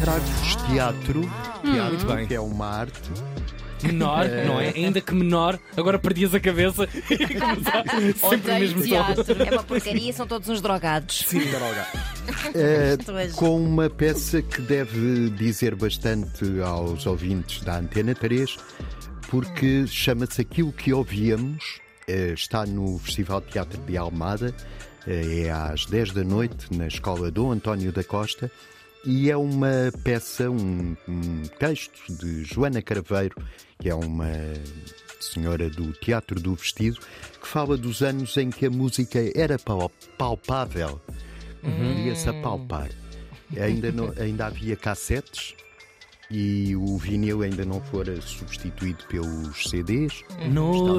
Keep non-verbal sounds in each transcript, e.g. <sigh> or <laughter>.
Trago-vos teatro, teatro Muito bem. que é uma arte. Menor, não é? Ainda que menor, agora perdias a cabeça <laughs> e começar sempre o mesmo tom. teatro. É uma porcaria, são todos uns drogados. Sim, droga. <laughs> Pois. com uma peça que deve dizer bastante aos ouvintes da Antena 3, porque chama-se Aquilo que Ouvíamos, está no Festival de Teatro de Almada, eh, é às 10 da noite, na Escola Dom António da Costa, e é uma peça, um, um texto de Joana Craveiro, que é uma senhora do Teatro do Vestido, que fala dos anos em que a música era pal- palpável podia-se apalpar. Ainda, não- ainda havia cassetes e o vinil ainda não fora substituído pelos CDs.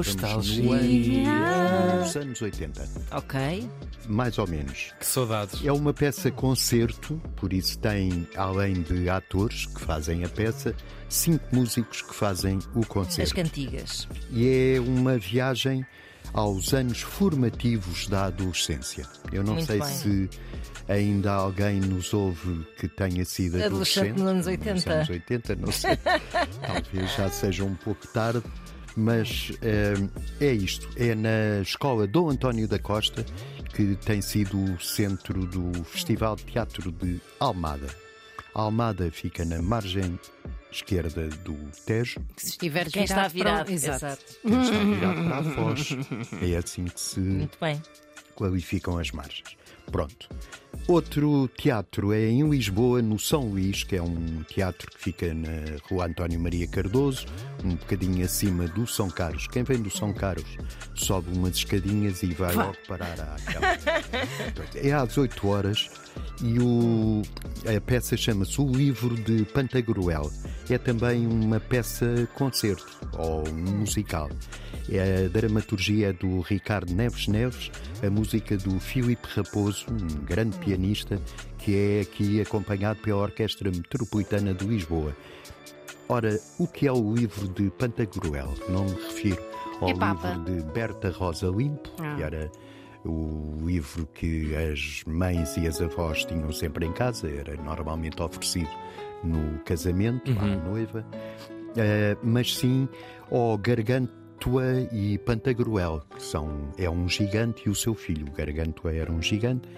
Estávamos no ano dos anos 80, Ok. mais ou menos. Que saudades. É uma peça concerto, por isso tem, além de atores que fazem a peça, cinco músicos que fazem o As concerto. cantigas. E é uma viagem aos anos formativos da adolescência. Eu não Muito sei bem. se ainda alguém nos ouve que tenha sido Adolescente adolescente. nos anos 80. Nos anos 80, não sei. <laughs> Talvez já seja um pouco tarde. Mas eh, é isto, é na escola Dom António da Costa que tem sido o centro do Festival de Teatro de Almada. Almada fica na margem esquerda do Tejo, Se estiver Quem está virado. para... Exato. Exato. quem está virado para a Foz. É assim que se Muito bem. qualificam as margens. Pronto. Outro teatro é em Lisboa, no São Luís, que é um teatro que fica na Rua António Maria Cardoso, um bocadinho acima do São Carlos. Quem vem do São Carlos sobe umas escadinhas e vai logo parar àquela. Pronto, É às 8 horas e o- a peça chama-se O Livro de Pantagruel. É também uma peça concerto ou um musical. É a dramaturgia do Ricardo Neves Neves, a música do Filipe Raposo, um grande pianista, que é aqui acompanhado pela Orquestra Metropolitana de Lisboa. Ora, o que é o livro de Pantagruel? Não me refiro ao É livro de Berta Rosa Limpo, Ah. que era o livro que as mães e as avós tinham sempre em casa, era normalmente oferecido no casamento, à noiva, Eh, mas sim ao Gargantua e Pantagruel, que são, é um gigante e o seu filho. O Gargantua era um gigante,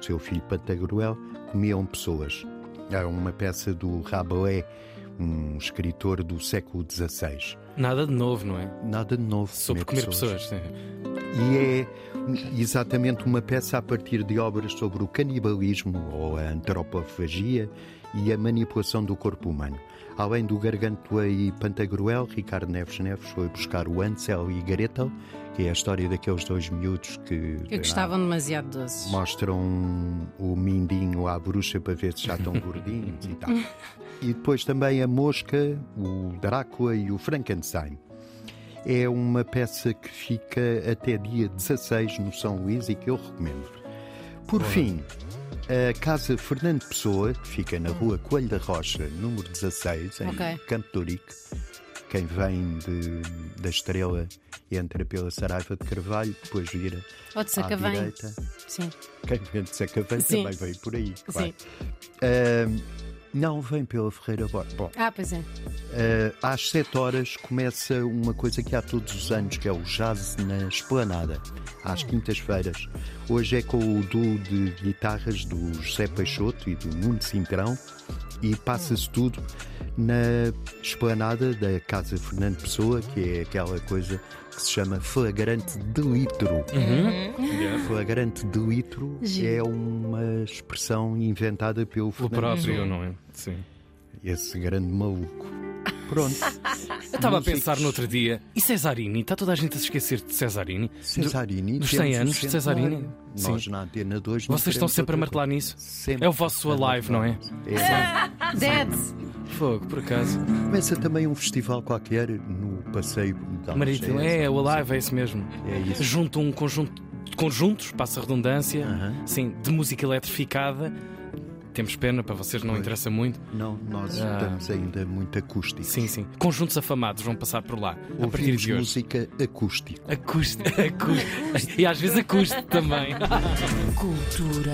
o seu filho Pantagruel comiam pessoas. É uma peça do Rabelais, um escritor do século XVI. Nada de novo, não é? Nada de novo. Sobre comer pessoas. sim. E é exatamente uma peça a partir de obras sobre o canibalismo ou a antropofagia e a manipulação do corpo humano. Além do Gargantua e Pantagruel, Ricardo Neves Neves foi buscar o Ansel e Gretel, que é a história daqueles dois miúdos que Que gostavam demasiado doces. mostram o mindinho à bruxa para ver se já estão gordinhos e tal. <laughs> E depois também a Mosca, o Drácula e o Frankenstein. É uma peça que fica até dia 16 no São Luís e que eu recomendo. Por fim, a Casa Fernando Pessoa, que fica na rua Coelho da Rocha, número 16, em Ok. Campo de Ourique. Quem vem de- da Estrela entra pela Saraiva de Carvalho, depois vira Ou de à direita. Sim. Quem vem de Sacavém Sim. também veio por aí. claro. Sim. Não, vem pela Ferreira Borges. Bom, Ah, pois é. ah, às 7 horas começa uma coisa que há todos os anos, que é o Jazz na Esplanada, às quintas-feiras. Hoje é com o duo de guitarras do José Peixoto e do Nuno Cintrão e passa-se tudo na esplanada da Casa Fernando Pessoa, que é aquela coisa que se chama flagrante de litro. Flagrante de litro Giro. é uma expressão inventada pelo O Fernando próprio, Pessoa, não é? Sim. esse grande maluco. Pronto, <laughs> Eu estava a pensar no outro dia, e Cesarini? Está toda a gente a se esquecer de Cesarini? Cesarini. dos temos 100 o anos de Cesarini. centenário. Nós Sim. na Antena 2 não Vocês estão sempre a martelar nisso? Sempre É o vosso a alive, não é? É. Dead. Fogo, por acaso. Começa também um festival qualquer no passeio da Marítimo, é, o. Alive, é isso mesmo. É isso. Junto um conjunto de conjuntos, passa a redundância, Aham. sim, de música eletrificada. Temos pena, para vocês não Pois. interessa muito. Não, nós Ah. estamos ainda muito acústicos. Sim, sim. Conjuntos afamados vão passar por lá a partir Ouvimos de hoje. música acústica. Acústico. E às vezes acústico também. Cultura.